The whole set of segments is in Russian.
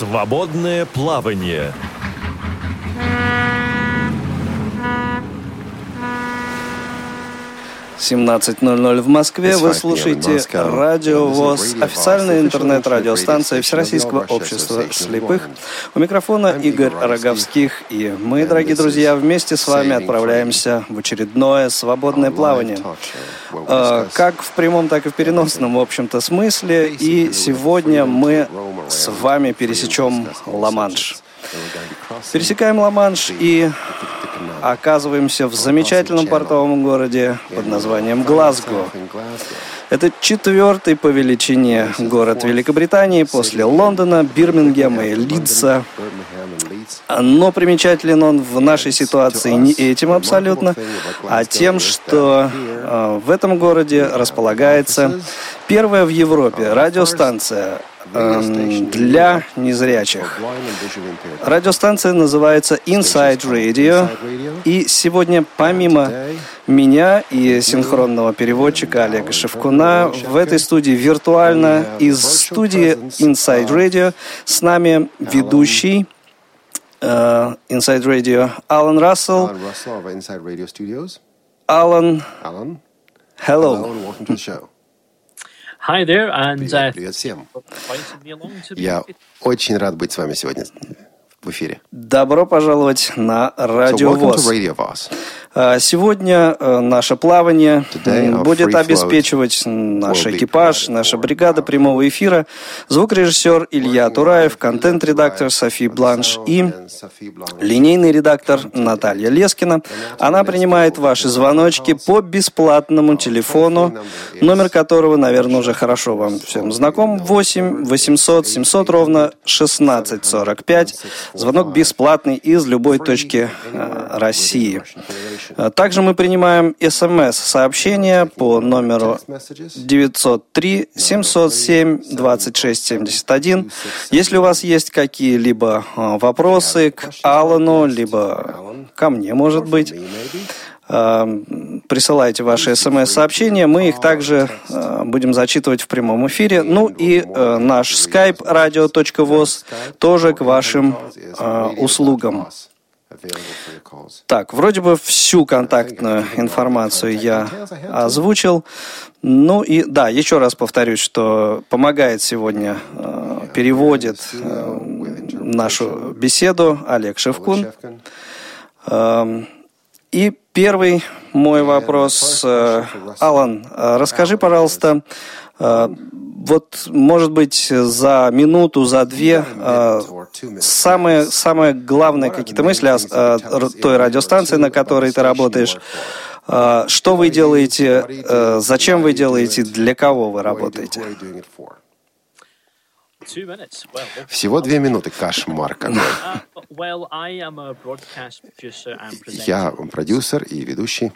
Свободное плавание. 17.00 в Москве. Вы слушаете Радио ВОЗ, официальная интернет-радиостанция Всероссийского общества слепых. У микрофона Игорь Роговских. И мы, дорогие друзья, вместе с вами отправляемся в очередное свободное плавание. А, как в прямом, так и в переносном, в общем-то, смысле. И сегодня мы с вами пересечем Ла-Манш. Пересекаем Ла-Манш и оказываемся в замечательном портовом городе под названием Глазго. Это четвертый по величине город Великобритании после Лондона, Бирмингема и Лидса. Но примечателен он в нашей ситуации не этим абсолютно, а тем, что э, в этом городе располагается первая в Европе радиостанция для незрячих. Радиостанция называется Inside Radio. И сегодня, помимо меня и синхронного переводчика Олега Шевкуна, в этой студии виртуально из студии Inside Radio с нами ведущий uh, Inside Radio Алан Рассел. Алан, hello. Hi there, and, uh, Привет всем. Я очень рад быть с вами сегодня в эфире. Добро пожаловать на Радио so ВОЗ. А, сегодня э, наше плавание будет обеспечивать наш экипаж, наша бригада прямого эфира, звукорежиссер Илья Тураев, контент-редактор Софи Бланш и линейный редактор Наталья Лескина. Она принимает ваши звоночки по бесплатному телефону, номер которого, наверное, уже хорошо вам всем знаком, 8 800 700 ровно 1645. Звонок бесплатный из любой точки э, России. А также мы принимаем смс-сообщения по номеру 903-707-2671. Если у вас есть какие-либо а, вопросы к Аллану, либо ко мне, может быть, а, присылайте ваши смс-сообщения, мы их также будем зачитывать в прямом эфире. Ну и наш skype radio.voz тоже к вашим услугам. Так, вроде бы всю контактную информацию я озвучил. Ну и да, еще раз повторюсь, что помогает сегодня, э, переводит э, нашу беседу Олег Шевкун. Э, и первый мой вопрос, э, Алан, расскажи, пожалуйста, вот, может быть, за минуту, за две э, самые, самые главные какие-то мысли о, о той радиостанции, на которой ты работаешь. Э, что вы делаете, э, зачем вы делаете, для кого вы работаете? Всего две минуты, кошмар какой. Я продюсер и ведущий.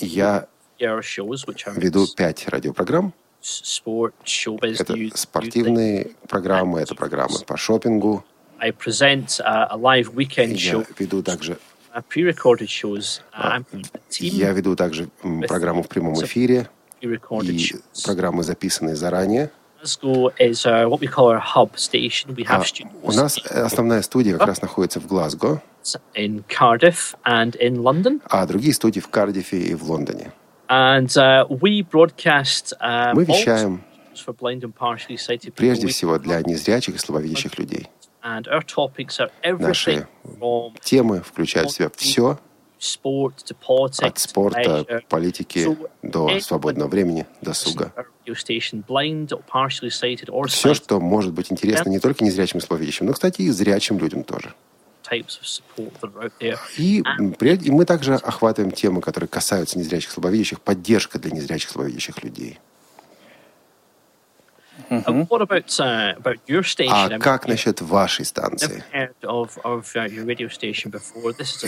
Я веду пять радиопрограмм. Это спортивные программы, это программы по шопингу. Я веду также я веду также программу в прямом эфире. и программы, записанные заранее. Uh, а у нас основная студия как раз находится в Глазго, а другие студии в Кардифе и в Лондоне. And, uh, we broadcast, uh, Мы вещаем прежде всего для незрячих и слабовидящих людей. Наши темы включают в себя все, от спорта, политики до свободного времени, досуга. Все, что может быть интересно не только незрячим и слабовидящим, но, кстати, и зрячим людям тоже. И, и мы также охватываем темы, которые касаются незрячих слабовидящих, поддержка для незрячих слабовидящих людей. Uh, uh, а как насчет вашей станции? Uh,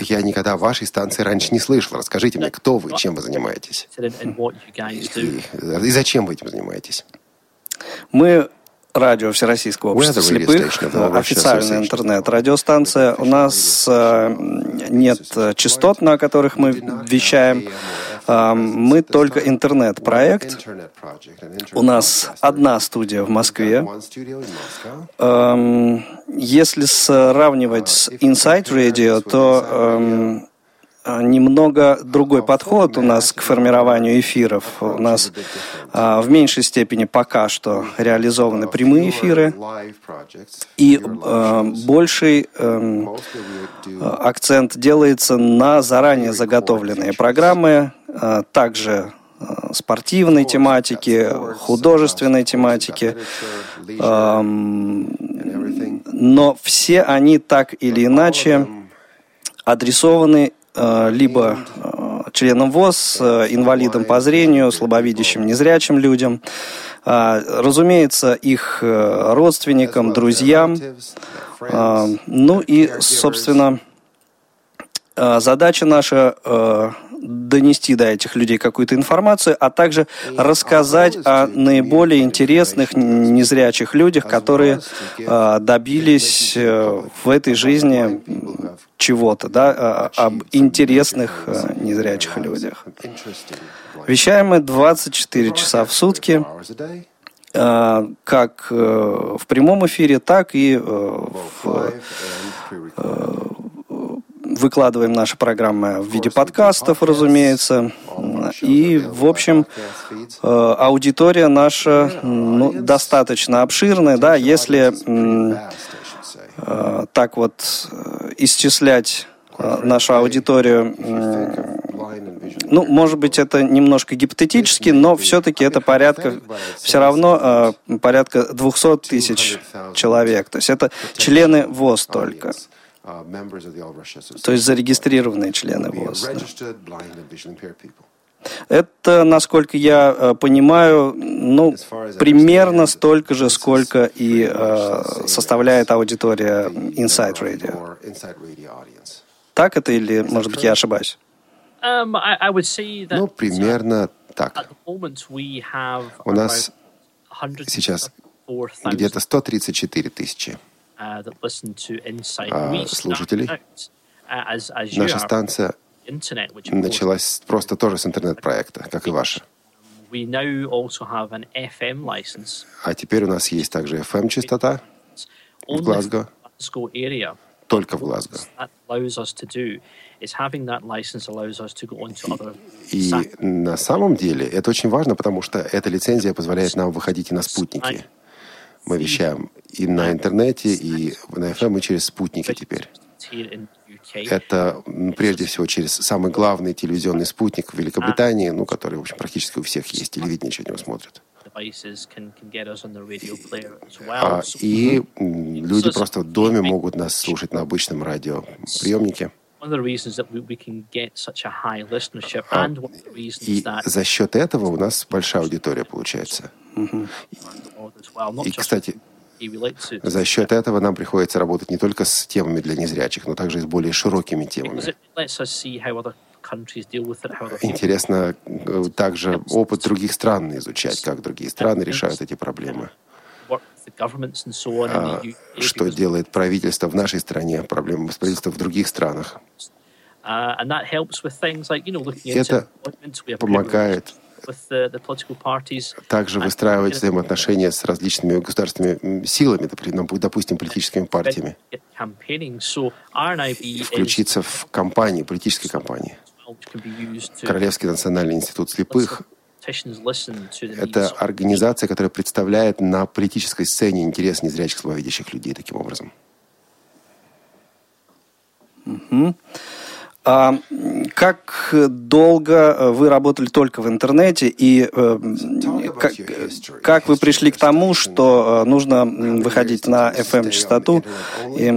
Я никогда вашей станции раньше не слышал. Расскажите мне, кто вы, чем вы занимаетесь? И, и зачем вы этим занимаетесь? Мы радио Всероссийского общества слепых, официальная интернет-радиостанция. У нас э, нет частот, на которых мы вещаем. Мы только интернет-проект. У нас одна студия в Москве. Если сравнивать с Inside Radio, то немного другой подход у нас к формированию эфиров. У нас а, в меньшей степени пока что реализованы прямые эфиры, и а, больший а, акцент делается на заранее заготовленные программы, а, также а, спортивной тематики, художественной тематики, но все они так или иначе адресованы Э, либо э, членам ВОЗ, э, инвалидам по зрению, слабовидящим, незрячим людям, разумеется, их родственникам, друзьям. Ну и, собственно, задача наша донести до этих людей какую-то информацию, а также рассказать о наиболее интересных незрячих людях, которые добились в этой жизни чего-то, да, об интересных незрячих людях. Вещаем мы 24 часа в сутки, как в прямом эфире, так и в выкладываем наши программы в виде подкастов, разумеется. И, в общем, э, аудитория наша ну, достаточно обширная, да, если э, так вот э, исчислять нашу аудиторию, ну, может быть, это немножко гипотетически, но все-таки это порядка, все равно порядка 200 тысяч человек. То есть это члены ВОЗ только. То есть зарегистрированные члены ВОЗ. Это, насколько я э, понимаю, ну, примерно столько же, сколько и э, составляет аудитория Inside Radio. Так это или, может быть, я ошибаюсь? Um, ну, примерно так. У нас сейчас где-то 134 тысячи Uh, а, слушателей. Uh, Наша станция началась просто тоже с интернет-проекта, как и ваша. А теперь у нас есть также FM-частота в Глазго, только в Глазго. И на самом деле это очень важно, потому что эта лицензия позволяет нам выходить и на спутники. Мы вещаем и на интернете, и на FM, и через спутники теперь. Это прежде всего через самый главный телевизионный спутник в Великобритании, ну, который, в общем, практически у всех есть, телевидение через него смотрят. А, и люди просто в доме могут нас слушать на обычном радиоприемнике. А, и за счет этого у нас большая аудитория получается. И, кстати, за счет этого нам приходится работать не только с темами для незрячих, но также и с более широкими темами. Интересно э, также опыт других стран изучать, как другие страны решают эти проблемы. А, что делает правительство в нашей стране, проблемы с правительством в других странах. Uh, это помогает также выстраивать взаимоотношения с различными государственными силами, допустим, политическими партиями. Включиться в кампании, политические кампании. Королевский национальный институт слепых это организация, которая представляет на политической сцене интерес незрячих слабовидящих людей таким образом. Mm-hmm. А как долго вы работали только в интернете и э, как, как вы пришли к тому, что э, нужно выходить на FM-частоту? И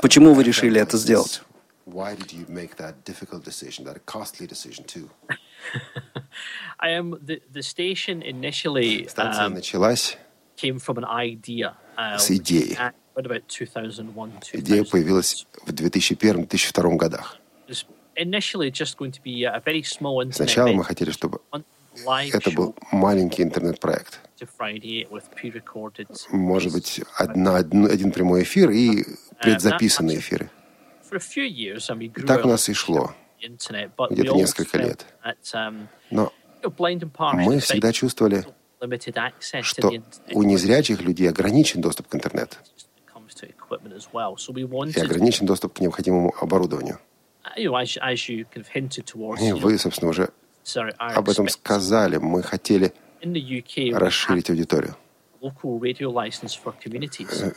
почему вы решили это сделать? Станция началась с идеи. Идея появилась в 2001-2002 годах. Сначала мы хотели, чтобы это был маленький интернет-проект. Может быть, одна, один прямой эфир и предзаписанные эфиры. И так у нас и шло. где-то несколько лет. Но мы всегда чувствовали, что у незрячих людей ограничен доступ к интернету и ограничен доступ к необходимому оборудованию. И вы, собственно, уже об этом сказали. Мы хотели расширить аудиторию. Э,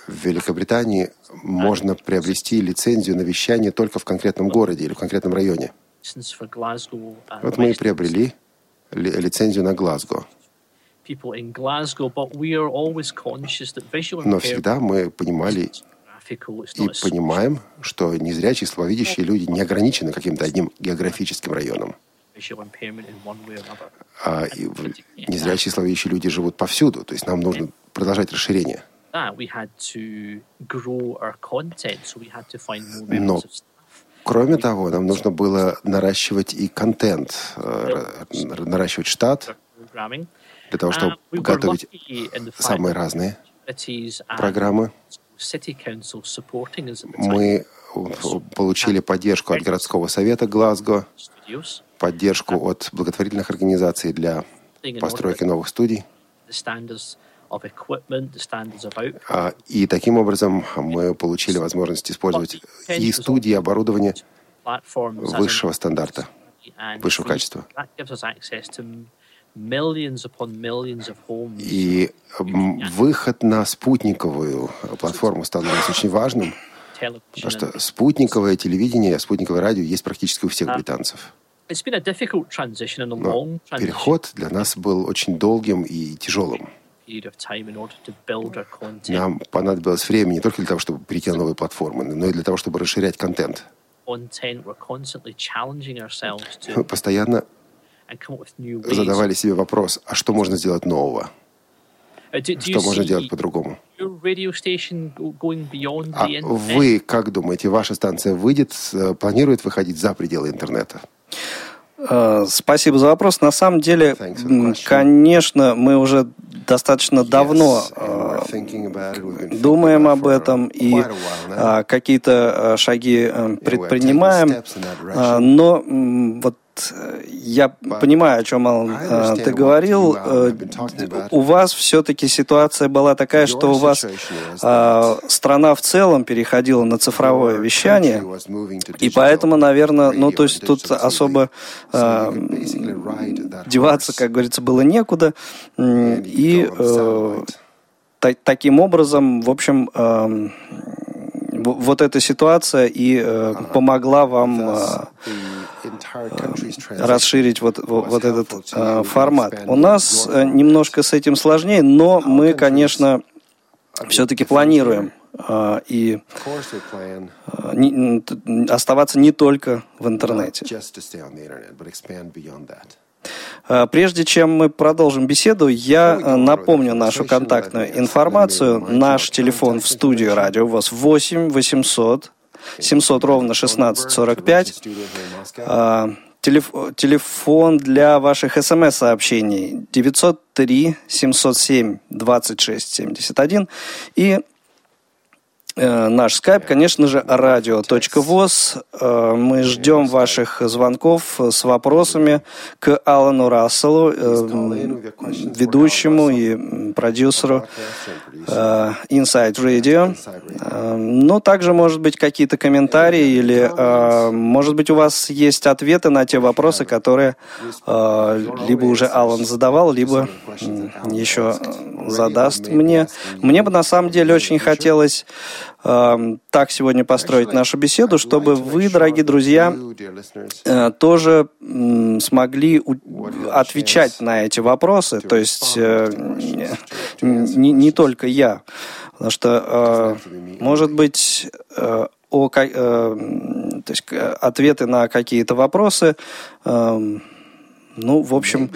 в Великобритании можно приобрести лицензию на вещание только в конкретном городе или в конкретном районе. Вот мы и приобрели лицензию на Глазго. Но всегда мы понимали и понимаем, что незрячие, слабовидящие люди не ограничены каким-то одним географическим районом. А незрячие, слабовидящие люди живут повсюду, то есть нам нужно продолжать расширение. Но Кроме того, нам нужно было наращивать и контент, э, наращивать штат для того, чтобы uh, готовить самые разные программы. Мы получили поддержку от городского совета Глазго, поддержку от благотворительных организаций для постройки новых студий. А, и таким образом мы получили возможность использовать и студии, и оборудование высшего стандарта, высшего качества. И выход на спутниковую платформу нас очень важным, потому что спутниковое телевидение, спутниковое радио есть практически у всех британцев. Но переход для нас был очень долгим и тяжелым. Нам понадобилось время не только для того, чтобы перейти на новые платформы, но и для того, чтобы расширять контент. Мы постоянно задавали себе вопрос, а что можно сделать нового? Uh, что можно делать по-другому? А вы как думаете, ваша станция выйдет, э, планирует выходить за пределы интернета? Э, спасибо за вопрос. На самом деле, конечно, мы уже достаточно давно э, думаем об этом и какие-то шаги предпринимаем. Но вот я понимаю, о чем, Алан, ты говорил. У вас все-таки ситуация была такая, что у вас страна в целом переходила на цифровое вещание, и поэтому, наверное, ну, то есть тут особо деваться, как говорится, было некуда. И таким образом, в общем, вот эта ситуация и помогла вам расширить вот, вот этот э, формат. У нас э, немножко с этим сложнее, но мы, конечно, все-таки планируем э, и э, оставаться не только в интернете. Э, прежде чем мы продолжим беседу, я э, напомню нашу контактную информацию. Наш телефон в студию Радио ВОЗ 8 800 700 ровно 1645. А, телефон для ваших смс-сообщений 903 707 26 71 и Э, наш скайп, конечно же, радио.воз. Э, мы ждем ваших звонков с вопросами к Алану Расселу, э, ведущему и продюсеру Inside Radio. Ну, также, может быть, какие-то комментарии или, может быть, у вас есть ответы на те вопросы, которые либо уже Алан задавал, либо еще задаст мне. Мне бы, на самом деле, очень хотелось Эм, так сегодня построить нашу беседу, чтобы вы, дорогие друзья, э, тоже смогли отвечать на эти вопросы, то есть э, не, не только я, потому что, э, может быть, о, то есть ответы на какие-то вопросы, эм, ну, в общем,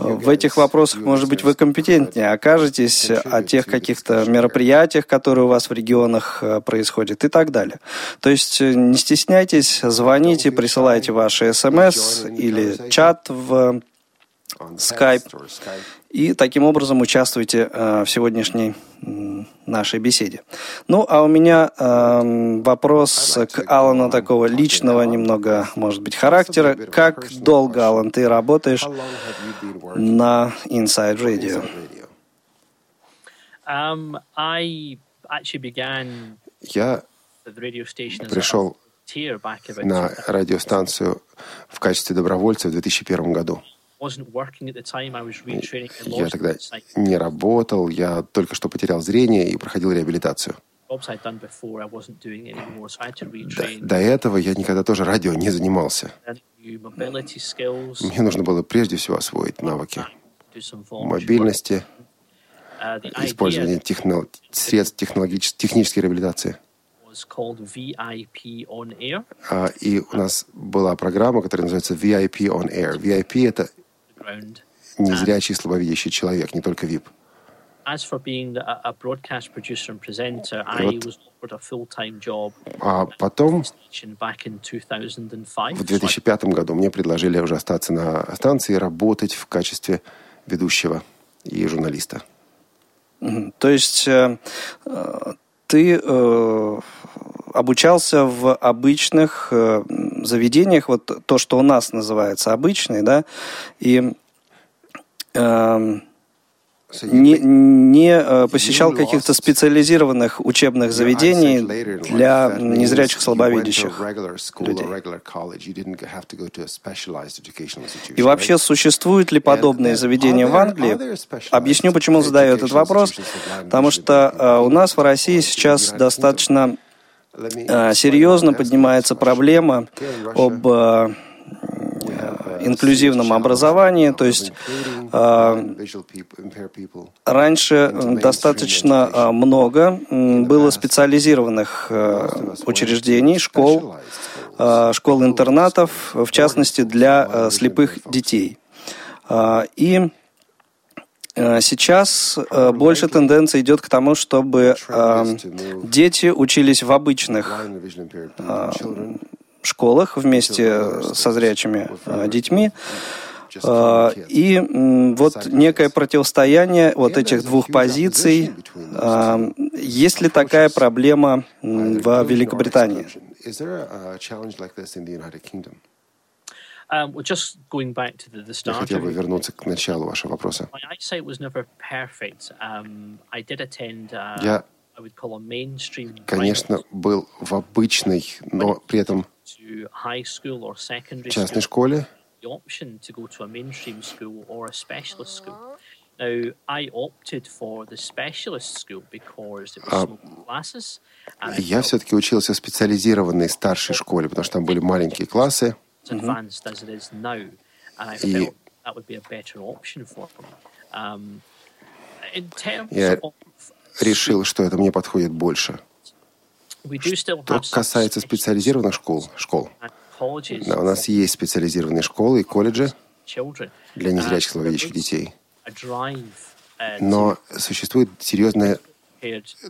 в этих вопросах, может быть, вы компетентнее окажетесь о тех каких-то мероприятиях, которые у вас в регионах э, происходят и так далее. То есть э, не стесняйтесь, звоните, присылайте ваши смс или чат в Skype. И таким образом участвуйте в сегодняшней нашей беседе. Ну, а у меня э, вопрос к Алану такого личного, немного, может быть, характера. Как долго, Алан, ты работаешь на Inside Radio? Um, I actually began Я пришел на радиостанцию в качестве добровольца в 2001 году. Я тогда не работал, я только что потерял зрение и проходил реабилитацию. До, до этого я никогда тоже радио не занимался. Мне нужно было прежде всего освоить навыки мобильности, uh, использование техно, средств технической реабилитации. А, и у нас была программа, которая называется VIP on Air. VIP — это незрячий, слабовидящий человек, не только VIP. As for being a broadcast producer and presenter, I was offered a full-time job. А потом, в 2005 году, мне предложили уже остаться на станции и работать в качестве ведущего и журналиста. То есть э, э, ты э, обучался в обычных э, заведениях, вот то, что у нас называется обычный, да, и э, не, не э, посещал каких-то специализированных учебных заведений для незрячих слабовидящих людей. И вообще, существуют ли подобные заведения в Англии? Объясню, почему задаю этот вопрос. Потому что э, у нас в России сейчас достаточно серьезно поднимается проблема об инклюзивном образовании, то есть э, раньше достаточно э, много было специализированных э, учреждений, школ, школ-интернатов, в частности для слепых детей. И Сейчас больше тенденция идет к тому, чтобы дети учились в обычных школах вместе со зрячими э, детьми. Э, и вот некое противостояние вот этих двух позиций. Э, есть ли такая проблема в Великобритании? Я хотел бы вернуться к началу вашего вопроса. Um, uh, Я, конечно, был в обычной, но при этом частной школе. Now, I opted for the specialist school because it was small classes. Я все-таки учился в специализированной старшей школе, потому что там были маленькие классы. И я решил, что это мне подходит больше. Что касается специализированных школ, школ, да, у нас есть специализированные школы и колледжи для незрячих слабовидящих детей. Но существует серьезное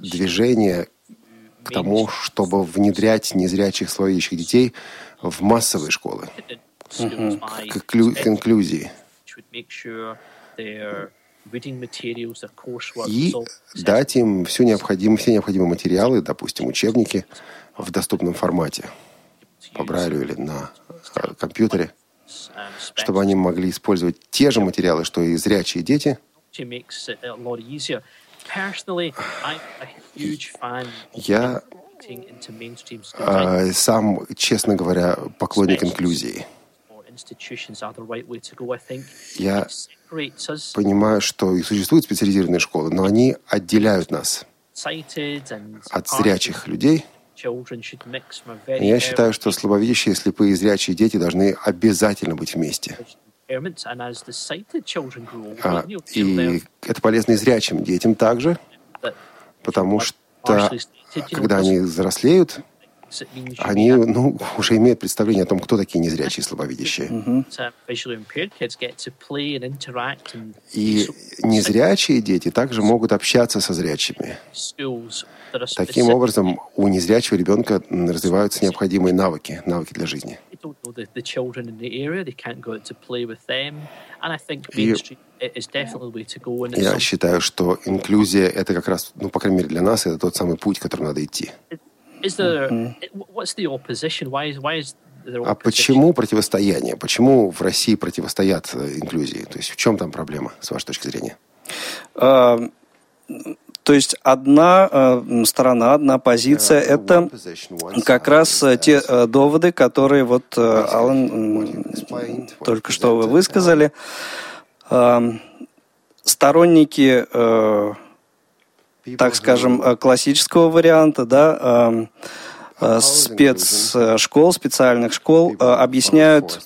движение к тому, чтобы внедрять незрячих слабовидящих детей в массовые школы, к, к инклюзии. И дать им всю необходимые, все необходимые материалы, допустим, учебники в доступном формате, по Брайлю или на э, компьютере, чтобы они могли использовать те же материалы, что и зрячие дети. Я сам, честно говоря, поклонник инклюзии. Я понимаю, что и существуют специализированные школы, но они отделяют нас от зрячих людей. Я считаю, что слабовидящие, слепые и зрячие дети должны обязательно быть вместе. А, и это полезно и зрячим детям также, потому что когда они взрослеют, они ну, уже имеют представление о том, кто такие незрячие и слабовидящие. И незрячие дети также могут общаться со зрячими. Таким образом, у незрячего ребенка развиваются необходимые навыки, навыки для жизни. the, the children in the area. They can't go out to play with them. And I think mainstream is definitely the way to go. And Я считаю, что инклюзия — это как раз, ну, по крайней мере, для нас, это тот самый путь, который надо идти. Is there, what's the opposition? Why is, why is а почему противостояние? Почему в России противостоят инклюзии? То есть в чем там проблема, с вашей точки зрения? То есть одна э, сторона, одна позиция – это как раз те э, доводы, которые вот э, Алан только что вы высказали. Э, сторонники, э, так скажем, классического варианта, да, э, спецшкол, специальных школ объясняют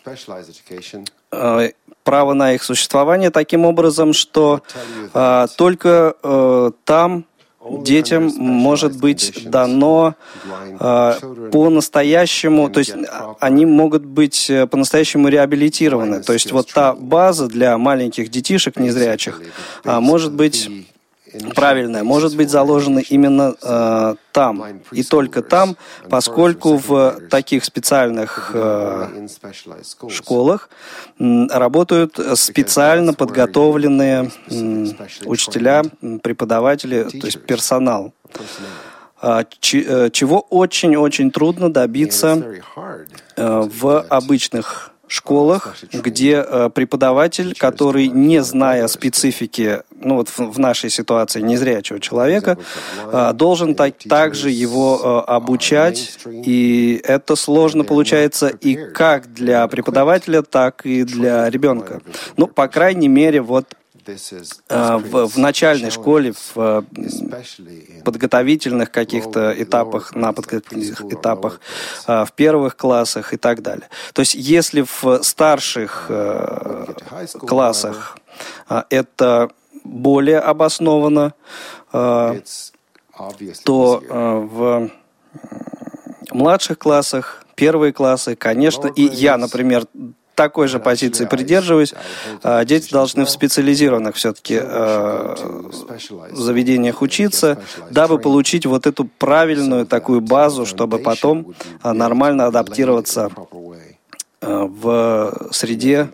право на их существование таким образом, что э, только э, там детям может быть дано э, по-настоящему, то есть они могут быть э, по-настоящему реабилитированы. То есть вот та база для маленьких детишек незрячих э, может быть правильное может быть заложено именно э, там и только там, поскольку в таких специальных э, школах э, работают специально подготовленные э, учителя, преподаватели, то есть персонал. А, э, чего очень-очень трудно добиться э, в обычных школах, где э, преподаватель, который, не зная специфики, ну вот в, в нашей ситуации незрячего человека, э, должен так, также его э, обучать, и это сложно получается и как для преподавателя, так и для ребенка. Ну, по крайней мере, вот а, в, в начальной школе, в подготовительных каких-то этапах, на подготовительных этапах, а, в первых классах и так далее. То есть если в старших э, классах а, это более обосновано, то в младших классах, первые классы, конечно, и я, например, такой же позиции придерживаюсь. А, дети должны в специализированных все-таки э, заведениях учиться, дабы получить вот эту правильную такую базу, чтобы потом а, нормально адаптироваться в среде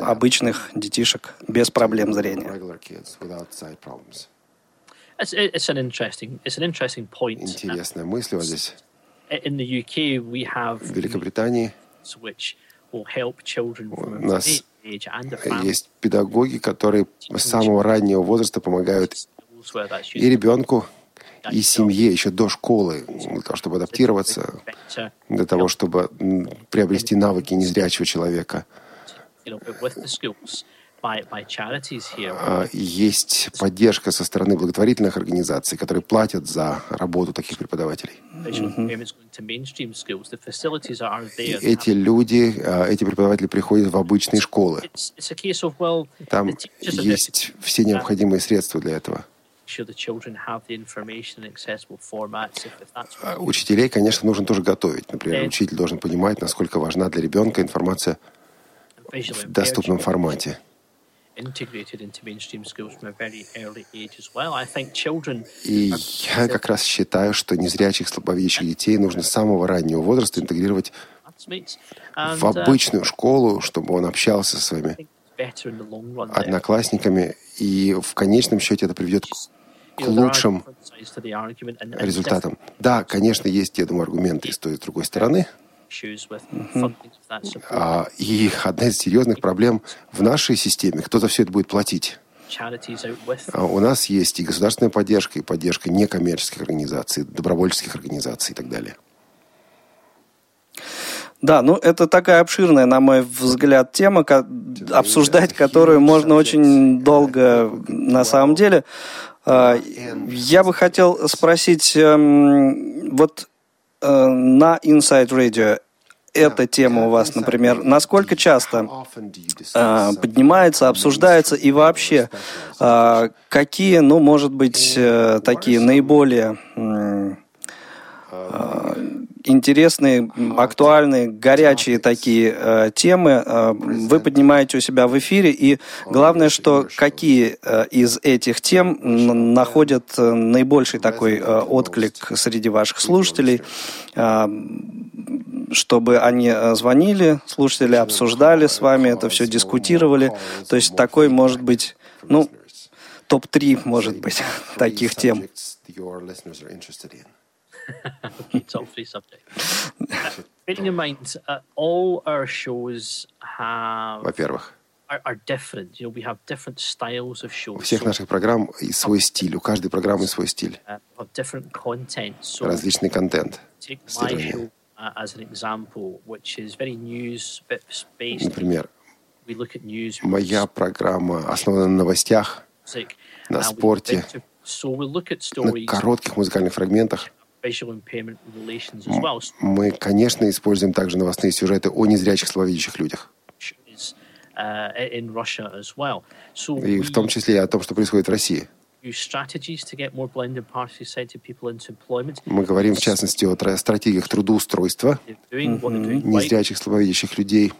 обычных детишек без проблем зрения. Интересная мысль вот здесь. В Великобритании у нас есть педагоги, которые с самого раннего возраста помогают и ребенку, и семье еще до школы, для того, чтобы адаптироваться, для того, чтобы приобрести навыки незрячего человека. А, есть поддержка со стороны благотворительных организаций, которые платят за работу таких преподавателей. И эти люди, а, эти преподаватели приходят в обычные школы. Там есть все необходимые средства для этого. А, учителей, конечно, нужно тоже готовить. Например, учитель должен понимать, насколько важна для ребенка информация в доступном формате. И я как раз считаю, что незрячих, слабовидящих детей нужно с самого раннего возраста интегрировать в uh, обычную школу, чтобы он общался со своими одноклассниками, и в конечном счете это приведет к лучшим результатам. Да, конечно, есть, я думаю, аргументы и с той и с другой стороны, а, и одна из серьезных проблем в нашей системе, кто за все это будет платить. А у нас есть и государственная поддержка, и поддержка некоммерческих организаций, добровольческих организаций и так далее. Да, ну это такая обширная, на мой взгляд, тема, обсуждать которую можно очень долго на самом деле. А, я бы хотел спросить, эм, вот на Inside Radio эта тема у вас, например, насколько часто э, поднимается, обсуждается и вообще э, какие, ну, может быть, э, такие наиболее э, интересные, актуальные, горячие такие э, темы э, вы поднимаете у себя в эфире. И главное, что какие э, из этих тем находят э, наибольший такой э, отклик среди ваших слушателей, э, чтобы они э, звонили, слушатели обсуждали с вами это все, дискутировали. То есть такой может быть, ну, топ-3, может быть, таких тем. Okay, top three subjects. Uh, bearing in mind, uh, all our shows have. Во-первых, are, are different. You know, we have different styles of shows. У всех наших программ свой стиль, у каждой программы свой стиль. Uh, have different content. So Различный контент. Take my show uh, as an example, which is very news based. Например, we look at news. Моя программа основана на новостях, на спорте, на коротких музыкальных фрагментах. Мы, конечно, используем также новостные сюжеты о незрячих слабовидящих людях. Uh, И в том числе о том, что происходит в России. Мы говорим, в частности, о стратегиях трудоустройства незрячих слабовидящих людей,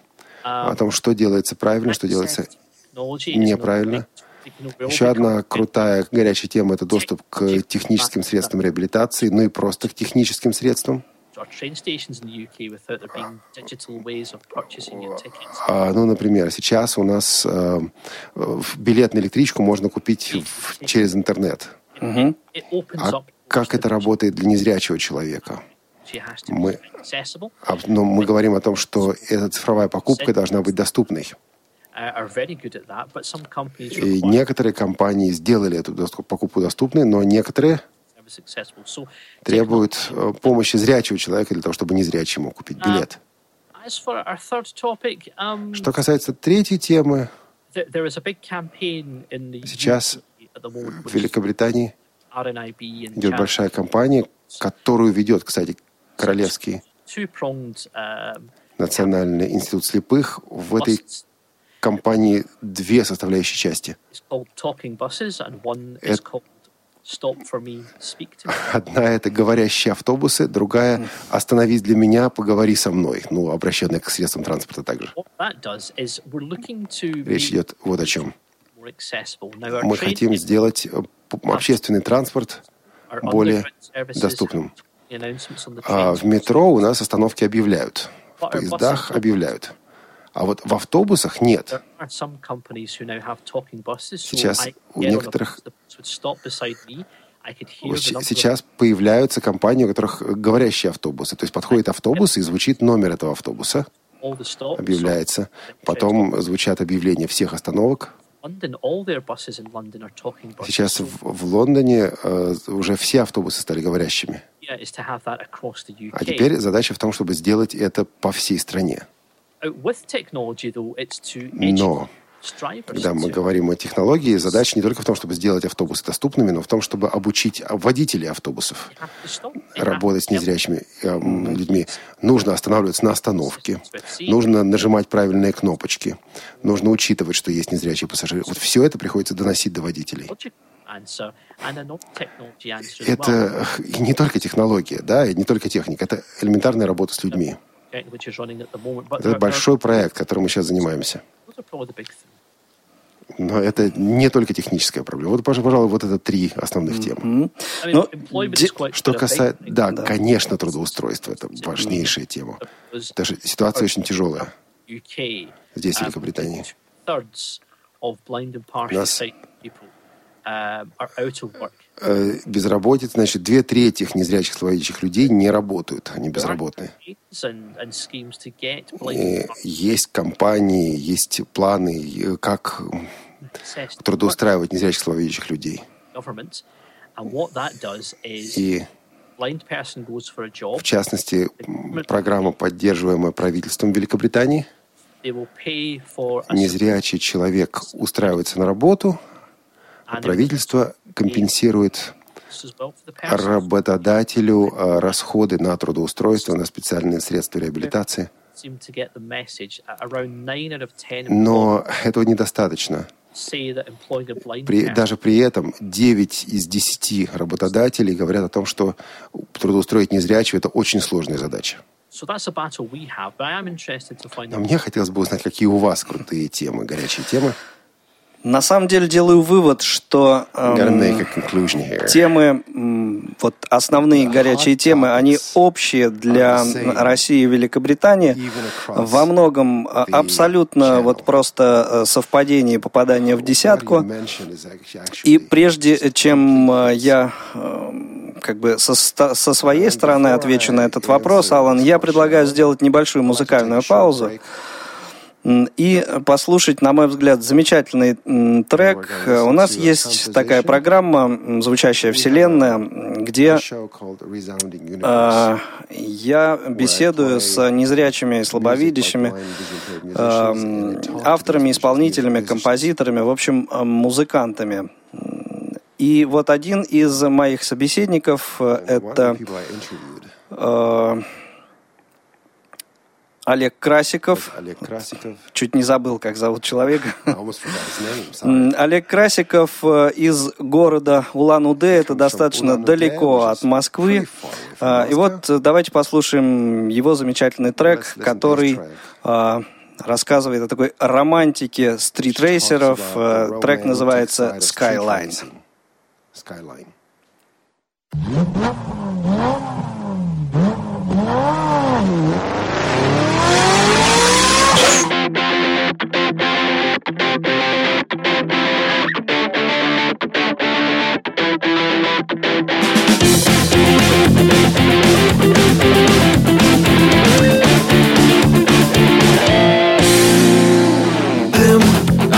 о том, что делается правильно, что делается неправильно. Еще одна крутая горячая тема – это доступ к техническим средствам реабилитации, ну и просто к техническим средствам. А, ну, например, сейчас у нас э, билет на электричку можно купить в, через интернет. А как это работает для незрячего человека? Мы, но ну, мы говорим о том, что эта цифровая покупка должна быть доступной. И некоторые компании сделали эту покупку доступной, но некоторые требуют э, помощи зрячего человека для того, чтобы незрячий мог купить um, билет. Um, Что касается третьей темы, сейчас в Великобритании идет большая кампания, которую ведет, кстати, Королевский um, Национальный институт слепых. В этой компании две составляющие части. Одна — это говорящие автобусы, другая — «Остановись для меня, поговори со мной», ну, обращенная к средствам транспорта также. Речь идет вот о чем. Мы хотим сделать э, общественный транспорт более доступным. А в метро у нас остановки объявляют, в поездах объявляют. А вот в автобусах нет. Сейчас у некоторых Сейчас появляются компании, у которых говорящие автобусы. То есть подходит автобус, и звучит номер этого автобуса. Объявляется. Потом звучат объявления всех остановок. Сейчас в, в Лондоне э, уже все автобусы стали говорящими. А теперь задача в том, чтобы сделать это по всей стране. Но когда мы говорим о технологии, задача не только в том, чтобы сделать автобусы доступными, но в том, чтобы обучить водителей автобусов работать с незрячими э, людьми. Нужно останавливаться на остановке, нужно нажимать правильные кнопочки, нужно учитывать, что есть незрячие пассажиры. Вот все это приходится доносить до водителей. Это не только технология, да, и не только техника, это элементарная работа с людьми. Это большой проект, которым мы сейчас занимаемся. Но это не только техническая проблема. Вот, пожалуй, вот это три основных темы. Но, что касается... Да, конечно, трудоустройство – это важнейшая тема. Даже ситуация очень тяжелая здесь, в Великобритании. У нас Э, безработица, значит, две трети незрячих слабовидящих людей не работают, они безработные. И есть компании, есть планы, как трудоустраивать незрячих слабовидящих людей. И в частности, программа, поддерживаемая правительством Великобритании, незрячий человек устраивается на работу, Правительство компенсирует работодателю а, расходы на трудоустройство, на специальные средства реабилитации. Но этого недостаточно. При, даже при этом 9 из 10 работодателей говорят о том, что трудоустроить незрячего – это очень сложная задача. Но мне хотелось бы узнать, какие у вас крутые темы, горячие темы. На самом деле делаю вывод, что эм, темы, вот основные горячие темы, они общие для России и Великобритании. Во многом а, абсолютно вот просто э, совпадение попадания в десятку. И прежде чем э, я эм, как бы со, со своей стороны отвечу на этот вопрос, Алан, я предлагаю сделать небольшую музыкальную паузу и послушать, на мой взгляд, замечательный трек. У нас есть такая программа «Звучащая вселенная», где э, я беседую с незрячими и слабовидящими э, авторами, исполнителями, композиторами, в общем, музыкантами. И вот один из моих собеседников э, это э, Олег Красиков. Олег Красиков. Чуть не забыл, как зовут человека. Олег Красиков э, из города Улан-Удэ. Это достаточно далеко от Москвы. А, и вот давайте послушаем его замечательный трек, который а, рассказывает о такой романтике стритрейсеров. Трек называется «Skyline». skyline.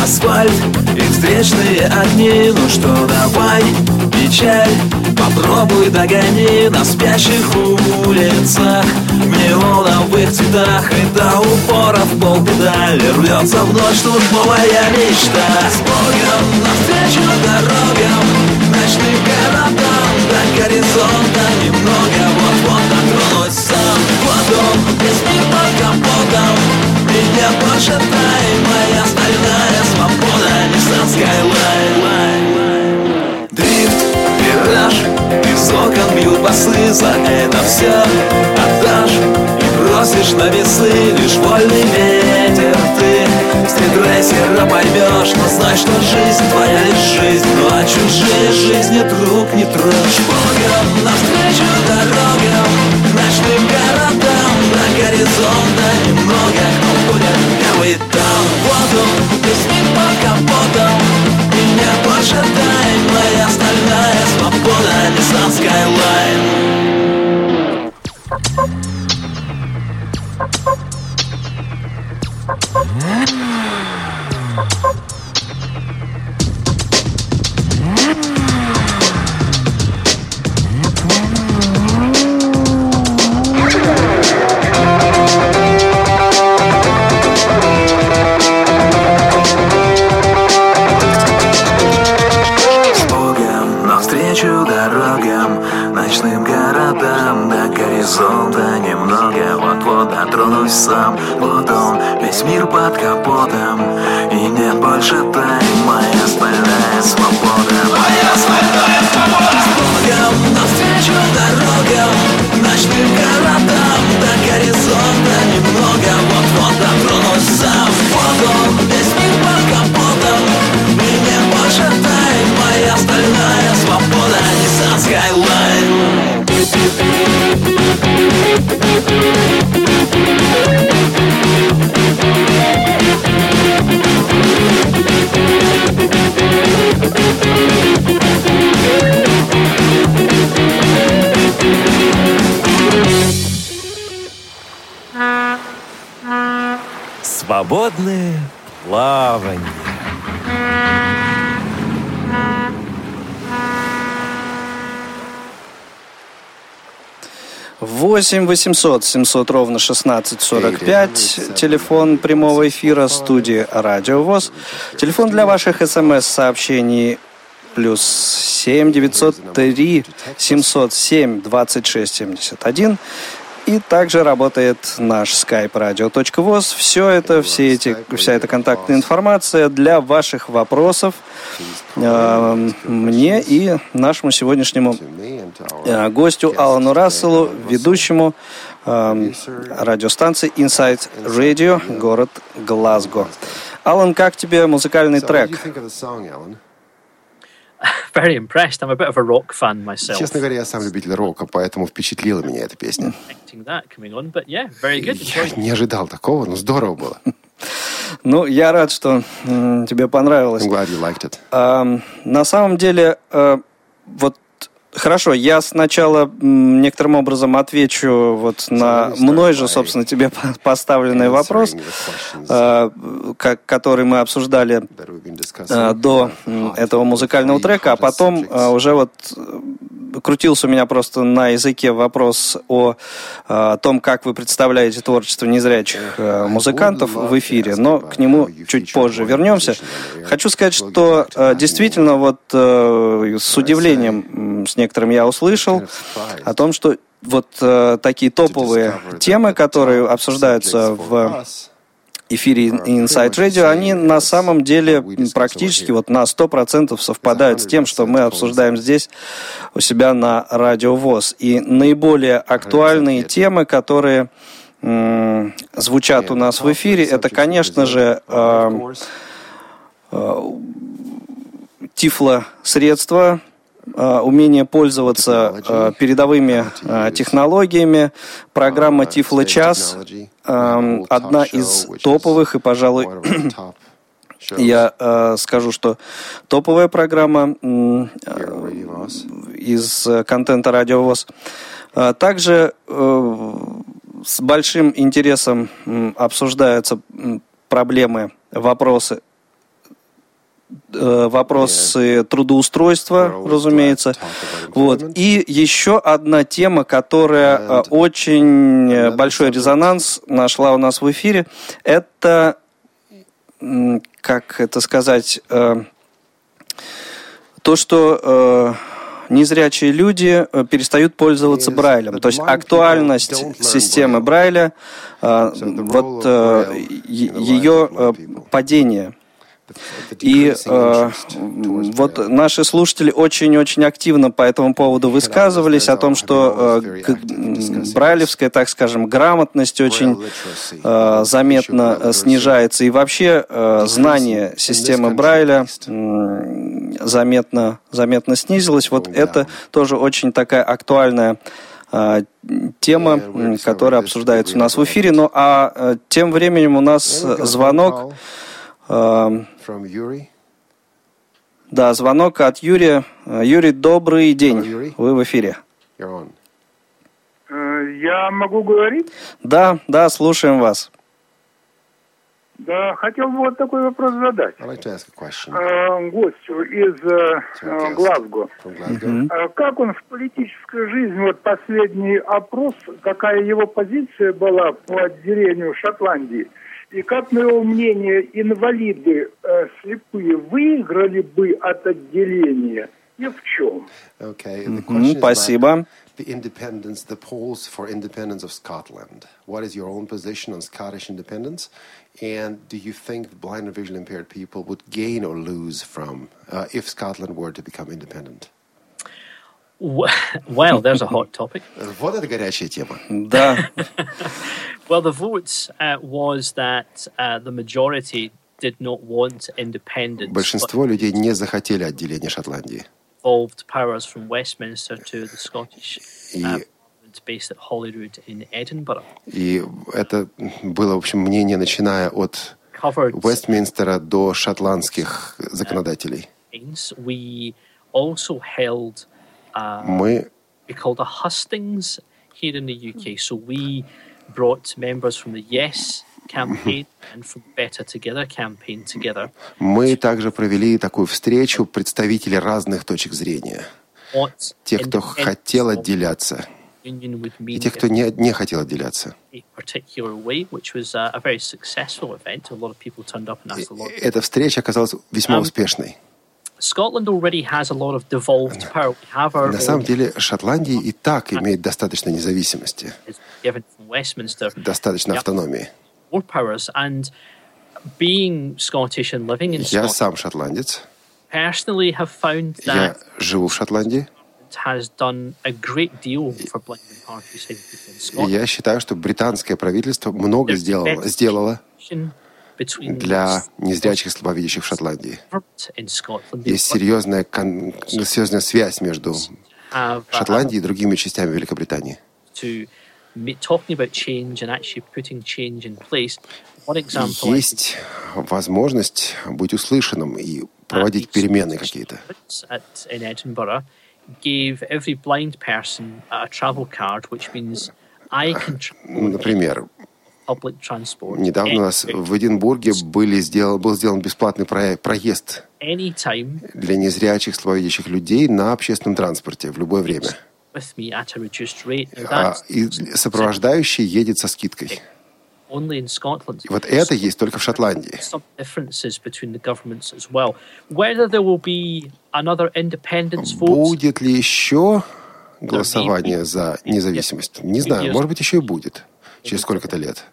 Асфальт. и встречные огни Ну что, давай печаль. Попробуй догони на спящих улицах. В неоновых цветах И до упора в полпедали Рвется вновь штурмовая мечта. С Богом навстречу дорогам Ночным городам До горизонта немного. Вот-вот дотронусь сам Потом без мир под капотом. Меня пошатай Моя стальная свобода Nissan Skyline гараж Из окон бьют басы, за это все отдашь И бросишь на весы лишь вольный ветер ты Стритрейсера поймешь, но знай, что жизнь твоя лишь жизнь Ну а чужие жизни друг не трожь Богом навстречу дорогам Ночным городам До горизонта немного будет первый там Весь мир под капотом Меня пожитай, моя стальная свобода Nissan Skyline 8 800 700 ровно 1645. Телефон прямого эфира студии «Радио ВОЗ». Телефон для ваших смс-сообщений плюс 7 903 707 26 71. И также работает наш skype radio.voz. Все это, все эти, вся эта контактная информация для ваших вопросов э, мне и нашему сегодняшнему гостю Алану Расселу, ведущему э, радиостанции Inside Radio, город Глазго. Алан, как тебе музыкальный трек? Very impressed. I'm a bit of a rock fan myself. Честно говоря, я сам любитель рока, поэтому впечатлила меня эта песня. On, yeah. Я не ожидал такого, но здорово было. Ну, я рад, что тебе понравилось. I'm glad you liked it. Uh, на самом деле, uh, вот Хорошо, я сначала некоторым образом отвечу вот на мной же, собственно, тебе поставленный вопрос, э, который мы обсуждали э, до этого музыкального трека, а потом э, уже вот крутился у меня просто на языке вопрос о, о том, как вы представляете творчество незрячих музыкантов в эфире, но к нему чуть позже вернемся. Хочу сказать, что действительно вот с удивлением, некоторым я услышал о том, что вот э, такие топовые темы, которые обсуждаются в эфире Inside Radio, они на самом деле практически вот на 100% совпадают с тем, что мы обсуждаем здесь у себя на Радио ВОЗ. И наиболее актуальные темы, которые м, звучат у нас в эфире, это, конечно же, э, э, тифло-средства, умение пользоваться э, передовыми э, технологиями. Программа Tiflo Час одна из топовых и, пожалуй, я скажу, что топовая программа из контента Радиовоз. Также с большим интересом обсуждаются проблемы, вопросы Э, вопросы трудоустройства, разумеется. Вот. И еще одна тема, которая э, очень большой резонанс нашла у нас в эфире, это, как это сказать, э, то, что незрячие люди перестают пользоваться Брайлем. То есть актуальность системы Брайля, вот ее падение – и э, вот наши слушатели очень-очень активно по этому поводу высказывались о том, что э, брайлевская, так скажем, грамотность очень э, заметно э, снижается. И вообще э, знание системы Брайля э, заметно, заметно снизилось. Вот это тоже очень такая актуальная э, тема, которая обсуждается у нас в эфире. Ну а э, тем временем у нас звонок. From Yuri. Да, звонок от Юрия. Юрий, добрый день. Вы в эфире. Э, я могу говорить? Да, да, слушаем вас. Да, хотел бы вот такой вопрос задать. Like э, гостю из э, Глазго. Mm-hmm. Как он в политической жизни, вот последний опрос, какая его позиция была по отделению Шотландии? И как, на его мнение, инвалиды э, слепые выиграли бы от отделения и в чем? Okay. Mm-hmm. Спасибо. The independence, the polls for independence of Scotland. What is your own position on Scottish independence? And do you think blind and visually impaired people would gain or lose from uh, if Scotland were to become independent? Well, there's a hot topic. Вот это горячая тема. Да. Well, the vote uh, was that uh, the majority did not want independence. Большинство людей не захотели отделения Шотландии. Involved powers from Westminster to the Scottish uh, based at Holyrood in Edinburgh. И это было, в общем, мнение, начиная от Вестминстера до шотландских законодателей. We also held uh, Мы we called a hustings here in the UK. So we brought members from the Yes campaign and from Better Together campaign together. Мы также провели такую встречу представителей разных точек зрения. Те, кто хотел отделяться, и те, кто не, не хотел отделяться. Эта встреча оказалась весьма успешной. На самом деле Шотландия и так имеет достаточно независимости, достаточно автономии. Я сам шотландец. Я живу в Шотландии. Я считаю, что британское правительство много сделало, сделало для незрячих и слабовидящих в Шотландии. Есть серьезная, серьезная связь между Шотландией и другими частями Великобритании. Есть возможность быть услышанным и проводить перемены какие-то. Например, Недавно у нас в Эдинбурге были сделан, был сделан бесплатный проезд для незрячих, слабовидящих людей на общественном транспорте в любое время. А, и сопровождающий едет со скидкой. И вот это есть только в Шотландии. Будет ли еще голосование за независимость? Не знаю, может быть, еще и будет. Через сколько-то лет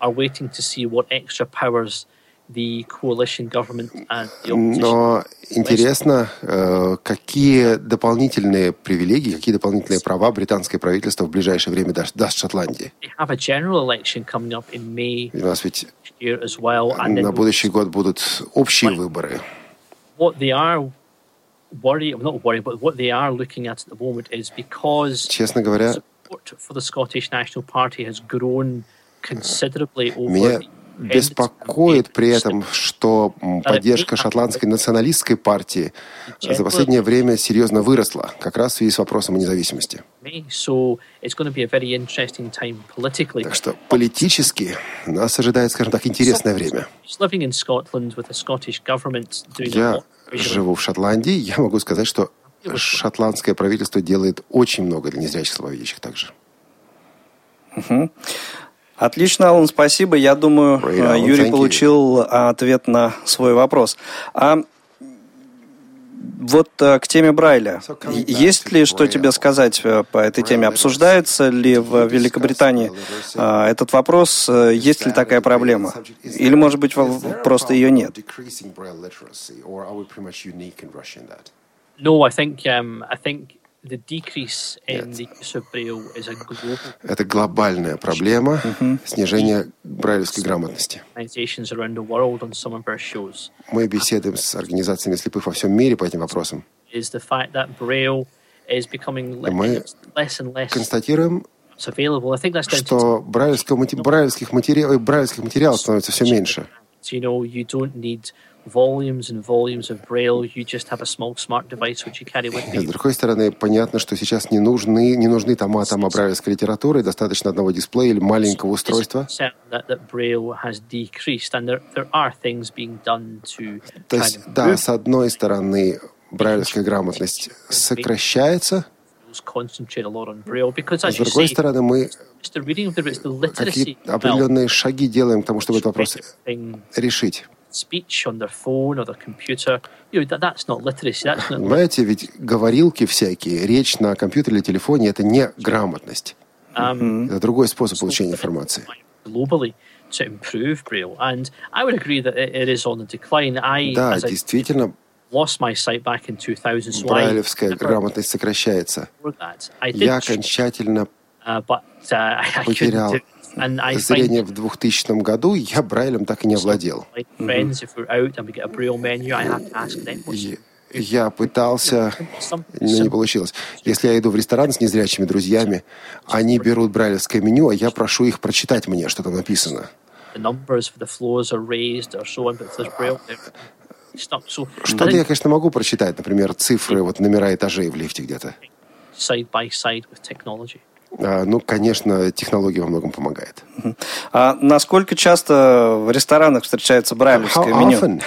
are waiting to see what extra powers the coalition government and the Но интересно, э, какие дополнительные привилегии, какие дополнительные права британское правительство в ближайшее время даст, даст Шотландии. У нас ведь на будущий год будут общие выборы. Честно говоря, меня беспокоит при этом, что поддержка шотландской националистской партии за последнее время серьезно выросла, как раз в связи с вопросом о независимости. Так что политически нас ожидает, скажем так, интересное время. Я живу в Шотландии, я могу сказать, что шотландское правительство делает очень много для незрячих слабовидящих также. Угу. Отлично, Алан, спасибо. Я думаю, Great, Юрий получил ответ на свой вопрос. А вот э, к теме Брайля. Есть ли что тебе сказать э, по этой теме? Обсуждается ли в Великобритании э, этот вопрос? Есть ли такая проблема? Или, может быть, просто ее нет? No, I think um, I think это глобальная проблема снижения брайлевской грамотности. Мы беседуем с организациями слепых во всем мире по этим вопросам. И мы констатируем, что брайлевских материалов становится все меньше volumes and volumes of braille, you just have a small smart device which you carry with you. С другой стороны, понятно, что сейчас не нужны, не нужны тома, тома брайлевской литературы, достаточно одного дисплея или маленького устройства. То есть, да, с одной стороны, брайлевская грамотность сокращается, с другой стороны, мы какие определенные шаги делаем к тому, чтобы этот вопрос решить speech on their phone or their computer. You know, that, that's not literacy. That's not Понимаете, ведь говорилки всякие, речь на компьютере или телефоне — это не грамотность. Um, это другой способ получения информации. Globally to improve Braille. And I would agree that it is on the decline. I, да, действительно, lost my sight back in 2000, so Брайлевская грамотность сокращается. Я окончательно uh, uh, потерял зрение в 2000 году, я Брайлем так и не овладел. Я пытался, но не получилось. Если я иду в ресторан с незрячими друзьями, они берут брайлевское меню, а я прошу их прочитать мне, что там написано. Что-то я, конечно, могу прочитать, например, цифры, вот номера этажей в лифте где-то. А, ну, конечно, технология во многом помогает. А насколько часто в ресторанах встречается брайлевское меню?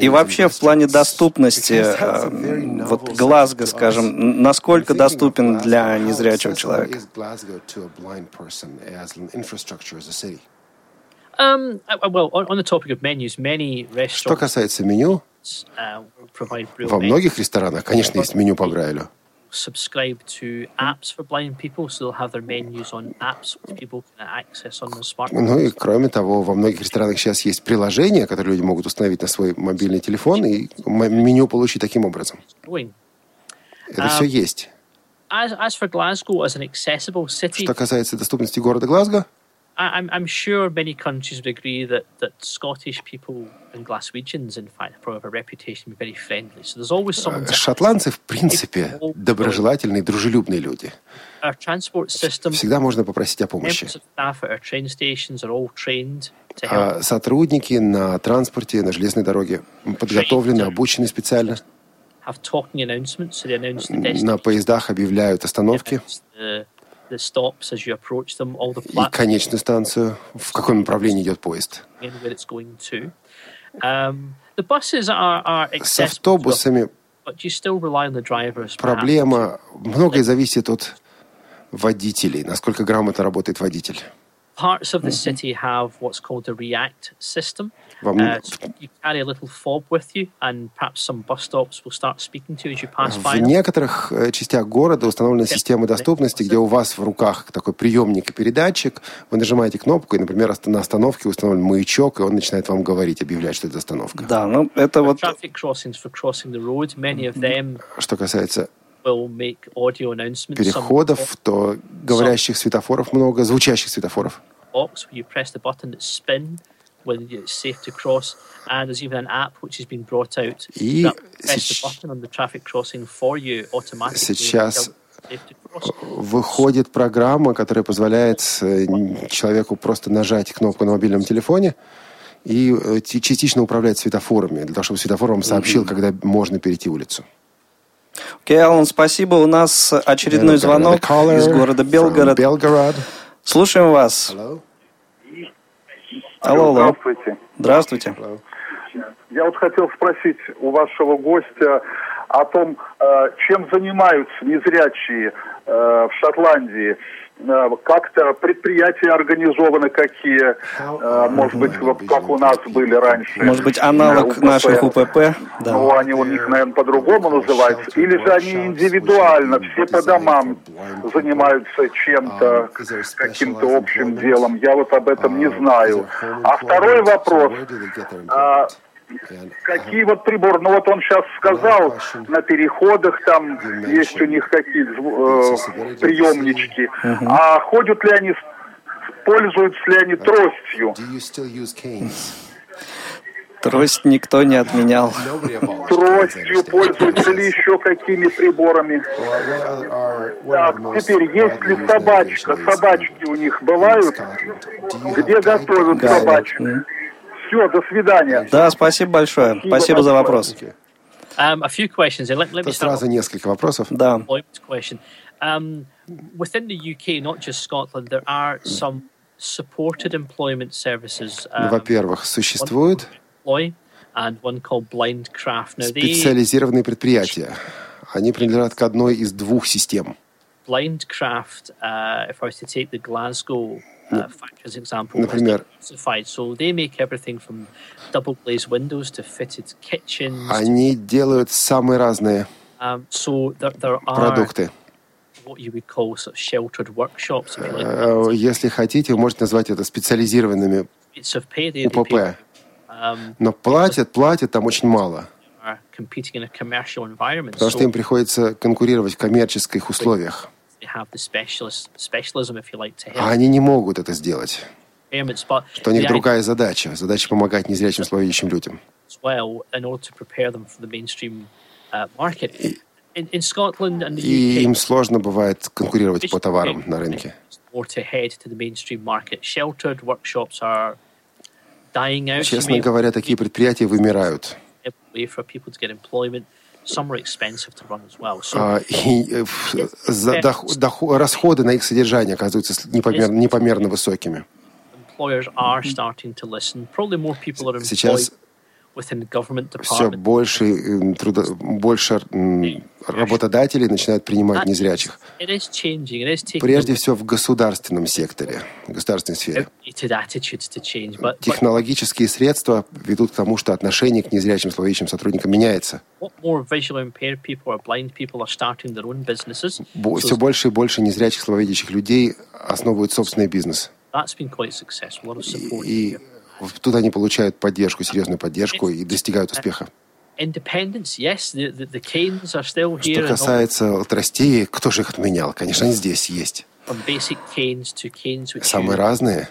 И вообще в плане доступности, э, вот Глазго, скажем, насколько доступен для незрячего человека? Что касается меню, Во многих ресторанах, конечно, есть меню по Брайлю. subscribe to apps for blind people, so they'll have their menus on apps which people can access on their smartphones. Ну и кроме того, во многих ресторанах сейчас есть приложения, которые люди могут установить на свой мобильный телефон и меню получить таким образом. Это все есть. Accessible city, Что касается доступности города Глазго, I'm, I'm sure many countries would agree that, that Scottish people and Glaswegians, in fact, probably have a reputation to be very friendly. So there's always someone Шотландцы, в принципе, доброжелательные, дружелюбные люди. Our transport system, Всегда можно попросить о помощи. staff at our train stations are all trained А сотрудники на транспорте, на железной дороге подготовлены, обучены специально. Have talking announcements, so they announce the На поездах объявляют остановки announce the, the stops as you approach them, all the и конечную станцию, в каком направлении идет поезд. Um, С автобусами проблема, многое зависит от водителей, насколько грамотно работает водитель. Parts of the city have what's called the React system. Uh, м- so you carry a little fob with you, and perhaps some bus stops will start speaking to you as you pass В by. them. некоторых э, частях города установлена система доступности, где у вас в руках такой приемник и передатчик. Вы нажимаете кнопку, и, например, на остановке установлен маячок, и он начинает вам говорить, объявлять, что это остановка. Да, ну это вот Что касается переходов, то говорящих светофоров много, звучащих светофоров. И. Сейчас выходит программа, которая позволяет э, человеку просто нажать кнопку на мобильном телефоне и э, ти- частично управлять светофорами, для того, чтобы светофор вам сообщил, когда можно перейти улицу. Окей, Алан, спасибо. У нас очередной звонок из города Белгород. Белгород. Слушаем вас. Алло, алло. Здравствуйте. Здравствуйте. Я вот хотел спросить у вашего гостя о том, э, чем занимаются незрячие э, в Шотландии. Э, Как-то предприятия организованы какие, э, может быть, вот как у нас были раньше. Может быть, аналог УПП. наших УПП? Да. Ну, они у них, наверное, по-другому называются. Или же они индивидуально, все по домам занимаются чем-то, каким-то общим делом. Я вот об этом не знаю. А второй вопрос. А, Какие вот приборы? Ну вот он сейчас сказал, на переходах там есть у них какие-то э, приемнички. А ходят ли они, пользуются ли они тростью? Трость никто не отменял. Тростью пользуются ли еще какими приборами? Так, теперь, есть ли собачка? Собачки у них бывают? Где готовят собачек? Все, до свидания. Да, спасибо большое. Спасибо за вопрос. Um, a few questions. Let, let me сразу несколько вопросов. Да. employment question. Um, within the UK, not just Scotland, there are some supported employment services. Um, Во-первых, существует Employ and one called Blindcraft. Now, they, специализированные предприятия. Они принадлежат к одной из двух систем. Blindcraft, uh, if I was to take the Glasgow uh, Например. Они делают самые разные Um, продукты. Э, Если хотите, вы можете назвать это специализированными УПП. um, Но платят, платят там очень мало. Потому что им приходится конкурировать в коммерческих условиях. А они не могут это сделать. Что у них другая задача. Задача помогать незрячим слабовидящим людям. uh, И UK, им сложно бывает конкурировать по товарам на рынке. Честно говоря, такие предприятия вымирают. А, И э, за- дох- дох- расходы на их содержание оказываются с- непомер- непомерно высокими. employers are starting to listen. Probably more people are employed Сейчас все больше, трудо, больше работодателей начинают принимать незрячих. Прежде всего в государственном секторе, в государственной сфере. Технологические средства ведут к тому, что отношение к незрячим слабовидящим сотрудникам меняется. Все больше и больше незрячих слабовидящих людей основывают собственный бизнес. И Тут они получают поддержку, серьезную поддержку и достигают успеха. Что касается тростей, кто же их отменял? Конечно, они здесь есть. Самые разные,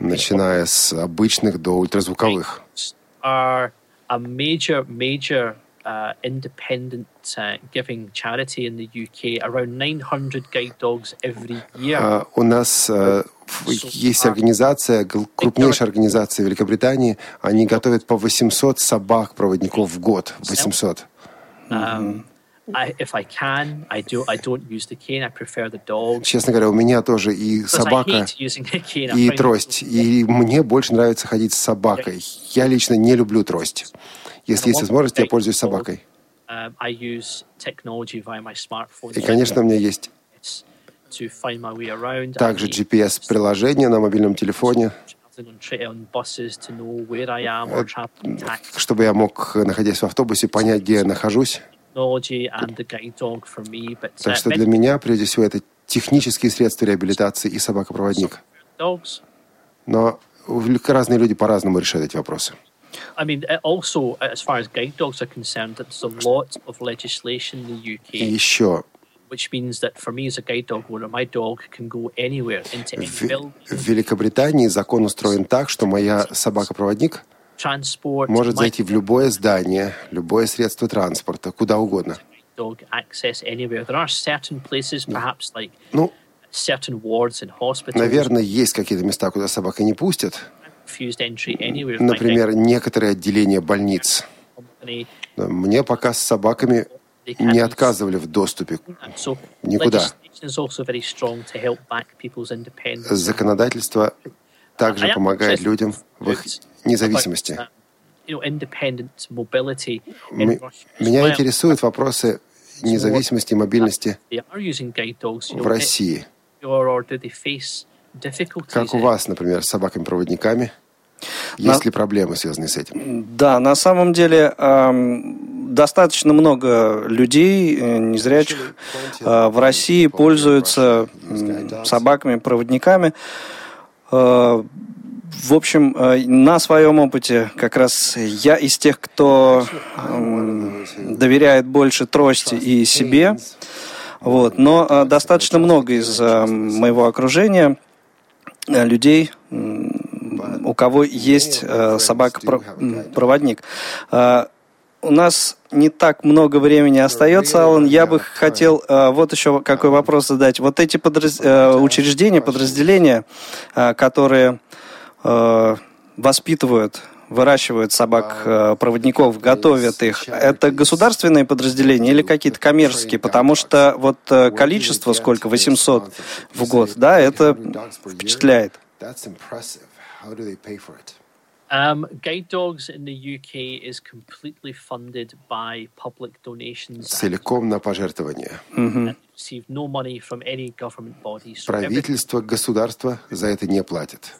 начиная с обычных до ультразвуковых. Uh, independent uh, giving charity in the UK. Around 900 guide dogs every year. Uh, у нас uh, есть организация, крупнейшая организация Великобритании. Они готовят по 800 собак-проводников в год. 800. Честно говоря, у меня тоже и собака, и трость. И мне больше нравится ходить с собакой. Я лично не люблю трость. Если есть возможность, я пользуюсь собакой. Um, И, конечно, у меня есть также GPS-приложение на мобильном телефоне, чтобы я мог, находясь в автобусе, понять, где я нахожусь. Так что для меня, прежде всего, это технические средства реабилитации и собакопроводник. Но разные люди по-разному решают эти вопросы. I mean, also, as far as guide dogs are concerned, there's a lot of legislation in the UK. еще which means that for me as a guide dog owner, my dog can go anywhere into any building. В Великобритании закон устроен так, что моя собака-проводник может зайти в любое здание, любое средство транспорта, куда угодно. Dog access anywhere. There are certain places, perhaps like ну, certain wards in hospitals. Наверное, есть какие-то места, куда собака не пустят. Например, некоторые отделения больниц. Мне пока с собаками не отказывали в доступе никуда. Законодательство также помогает людям в их независимости. Меня интересуют вопросы независимости и мобильности в России. Как у вас, например, с собаками-проводниками? Есть на... ли проблемы, связанные с этим? Да, на самом деле эм, достаточно много людей, э, незрячих, э, в России пользуются э, собаками-проводниками. Э, в общем, э, на своем опыте как раз я из тех, кто э, доверяет больше трости и себе. Вот. Но э, достаточно много из э, моего окружения Э, людей, у кого есть э, собака-проводник. Э, у нас не так много времени остается, Алан. Я бы хотел вот еще какой вопрос задать. Вот эти подраз... учреждения, подразделения, которые воспитывают выращивают собак-проводников, э, готовят их, это государственные подразделения или какие-то коммерческие? Потому что вот э, количество, сколько, 800 в год, да, это впечатляет. Um, guide dogs in the UK is completely funded by public donations. Целиком на пожертвования. Mm-hmm. Правительство, государство за это не платит.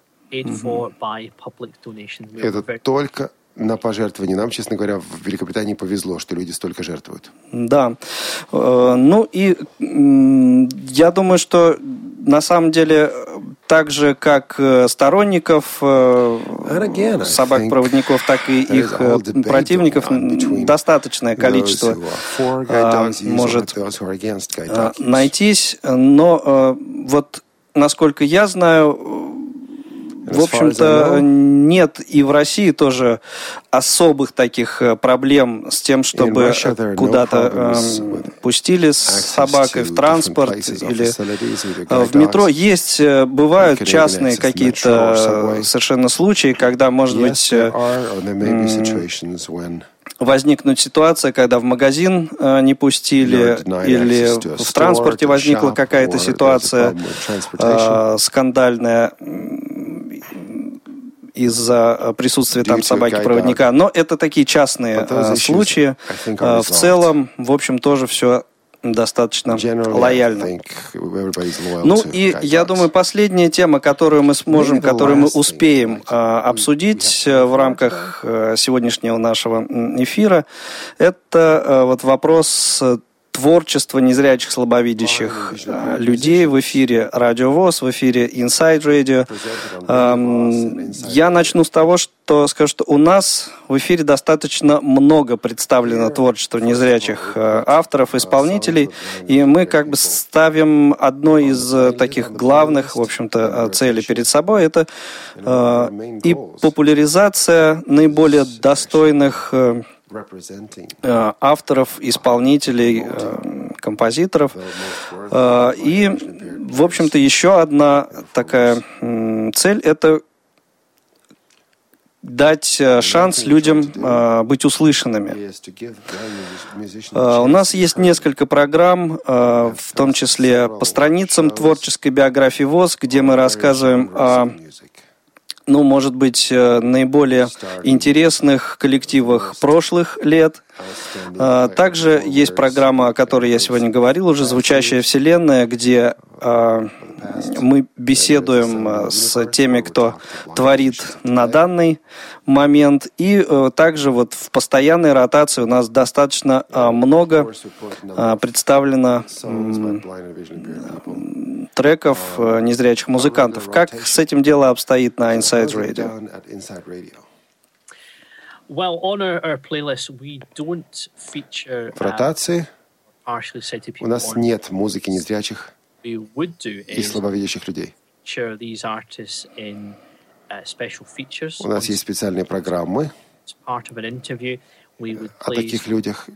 Это только на пожертвование. Нам, честно говоря, в Великобритании повезло, что люди столько жертвуют. Да. Э, ну и я думаю, что на самом деле так же, как э, сторонников э, собак-проводников, так и их противников достаточное количество может найтись. Но вот, насколько я знаю, в общем-то, нет и в России тоже особых таких э, проблем с тем, чтобы куда-то э, пустили с собакой в транспорт или э, в метро. Есть, э, бывают частные какие-то совершенно случаи, когда, может быть, возникнуть ситуация, когда в магазин э, не пустили или в транспорте возникла какая-то ситуация э, скандальная из-за присутствия там собаки-проводника. Но это такие частные случаи. В целом, в общем, тоже все достаточно лояльно. Ну и я думаю, последняя тема, которую мы сможем, которую мы успеем обсудить э, в рамках э, сегодняшнего нашего эфира, это э, вот вопрос творчество незрячих, слабовидящих э, людей в эфире Радио ВОЗ, в эфире Inside Radio. Эм, я начну с того, что скажу, что у нас в эфире достаточно много представлено творчества незрячих э, авторов, исполнителей, и мы как бы ставим одной из э, таких главных, в общем-то, целей перед собой, это и популяризация наиболее достойных авторов, исполнителей, э, композиторов. Э, и, в общем-то, еще одна такая цель – это дать шанс людям быть услышанными. У нас есть несколько программ, в том числе по страницам творческой биографии ВОЗ, где мы рассказываем о ну, может быть, э, наиболее интересных коллективах прошлых лет. А, также есть программа, о которой я сегодня говорил, уже «Звучащая вселенная», где а, мы беседуем э, с теми, кто творит на данный момент. И э, также вот в постоянной ротации у нас достаточно много представлено треков э, незрячих музыкантов. Как с этим дело обстоит на Inside Radio? В ротации у нас нет музыки незрячих и слабовидящих людей. Uh, у нас есть специальные программы о таких людях.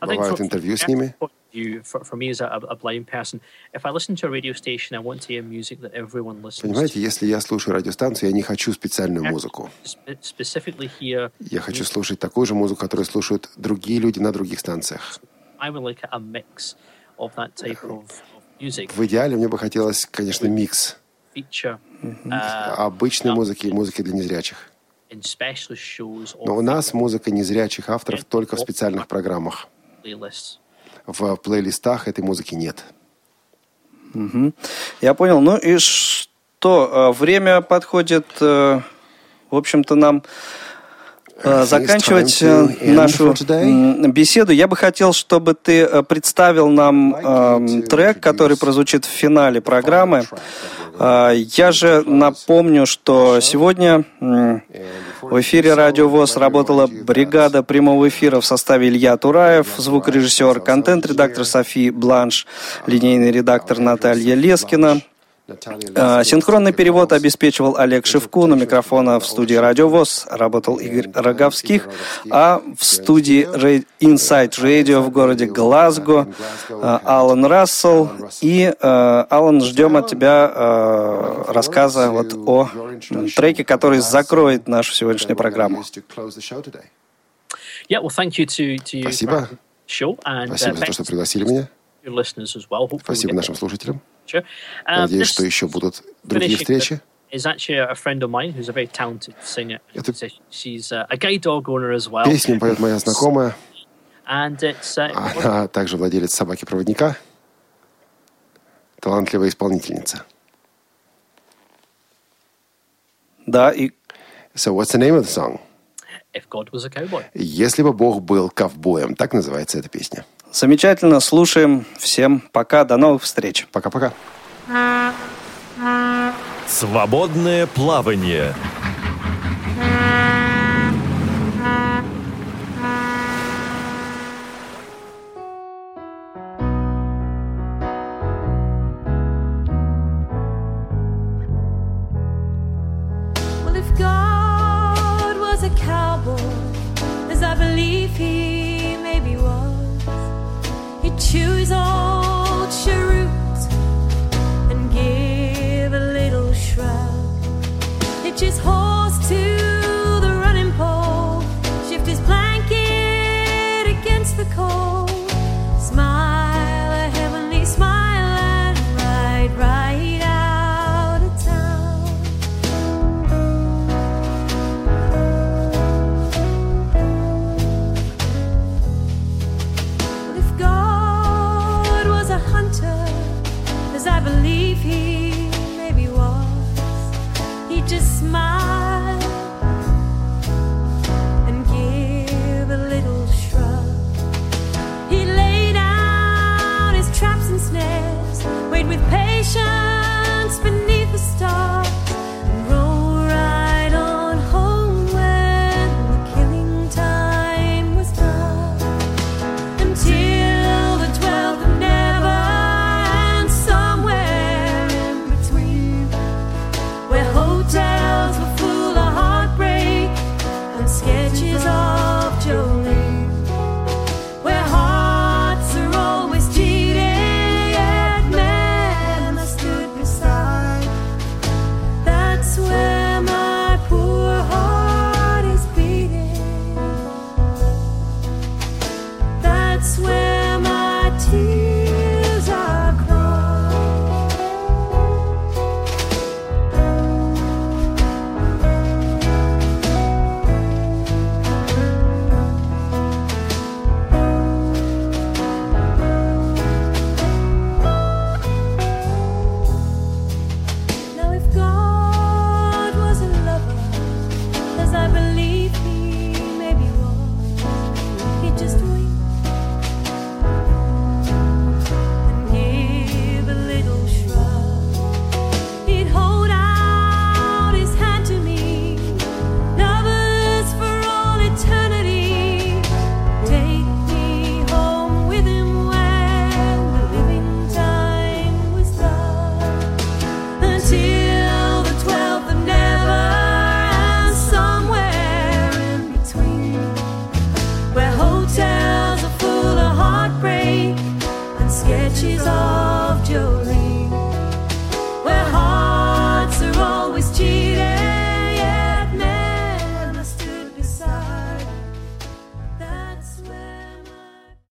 Бывают интервью с ними you, for, for me as a, a blind person, if I listen to a radio station, I want to hear music that everyone listens Понимаете, если я слушаю радиостанцию, я не хочу специальную музыку. Я хочу слушать такую же музыку, которую слушают другие люди на других станциях. В идеале мне бы хотелось, конечно, микс. uh, обычной музыки и музыки для незрячих. Но у нас музыка незрячих авторов только в специальных программах в плейлистах этой музыки нет. Угу. Я понял. Ну и что? Э, время подходит, э, в общем-то, нам заканчивать нашу беседу. Я бы хотел, чтобы ты представил нам э, трек, который прозвучит в финале программы. Я же напомню, что сегодня в эфире Радио ВОЗ работала бригада прямого эфира в составе Илья Тураев, звукорежиссер, контент-редактор Софи Бланш, линейный редактор Наталья Лескина, Синхронный перевод обеспечивал Олег Шевку, на микрофона в студии Радио ВОЗ работал Игорь Роговских, а в студии Inside Radio в городе Глазго. а, Алан Рассел. И, Алан, ждем от тебя рассказа вот о треке, который закроет нашу сегодняшнюю программу. Спасибо. Спасибо за то, что пригласили меня. Спасибо нашим слушателям. Uh, Надеюсь, что еще будут другие встречи. is actually a friend of mine who's a very talented singer. Это... She's a guide dog owner as well. Песню поет моя знакомая. And it's, uh, Она также владелец собаки-проводника. Талантливая исполнительница. Да, и... So what's the name of the song? If God was a cowboy. Если бы Бог был ковбоем. Так называется эта песня. Замечательно, слушаем. Всем пока, до новых встреч. Пока-пока. Свободное плавание.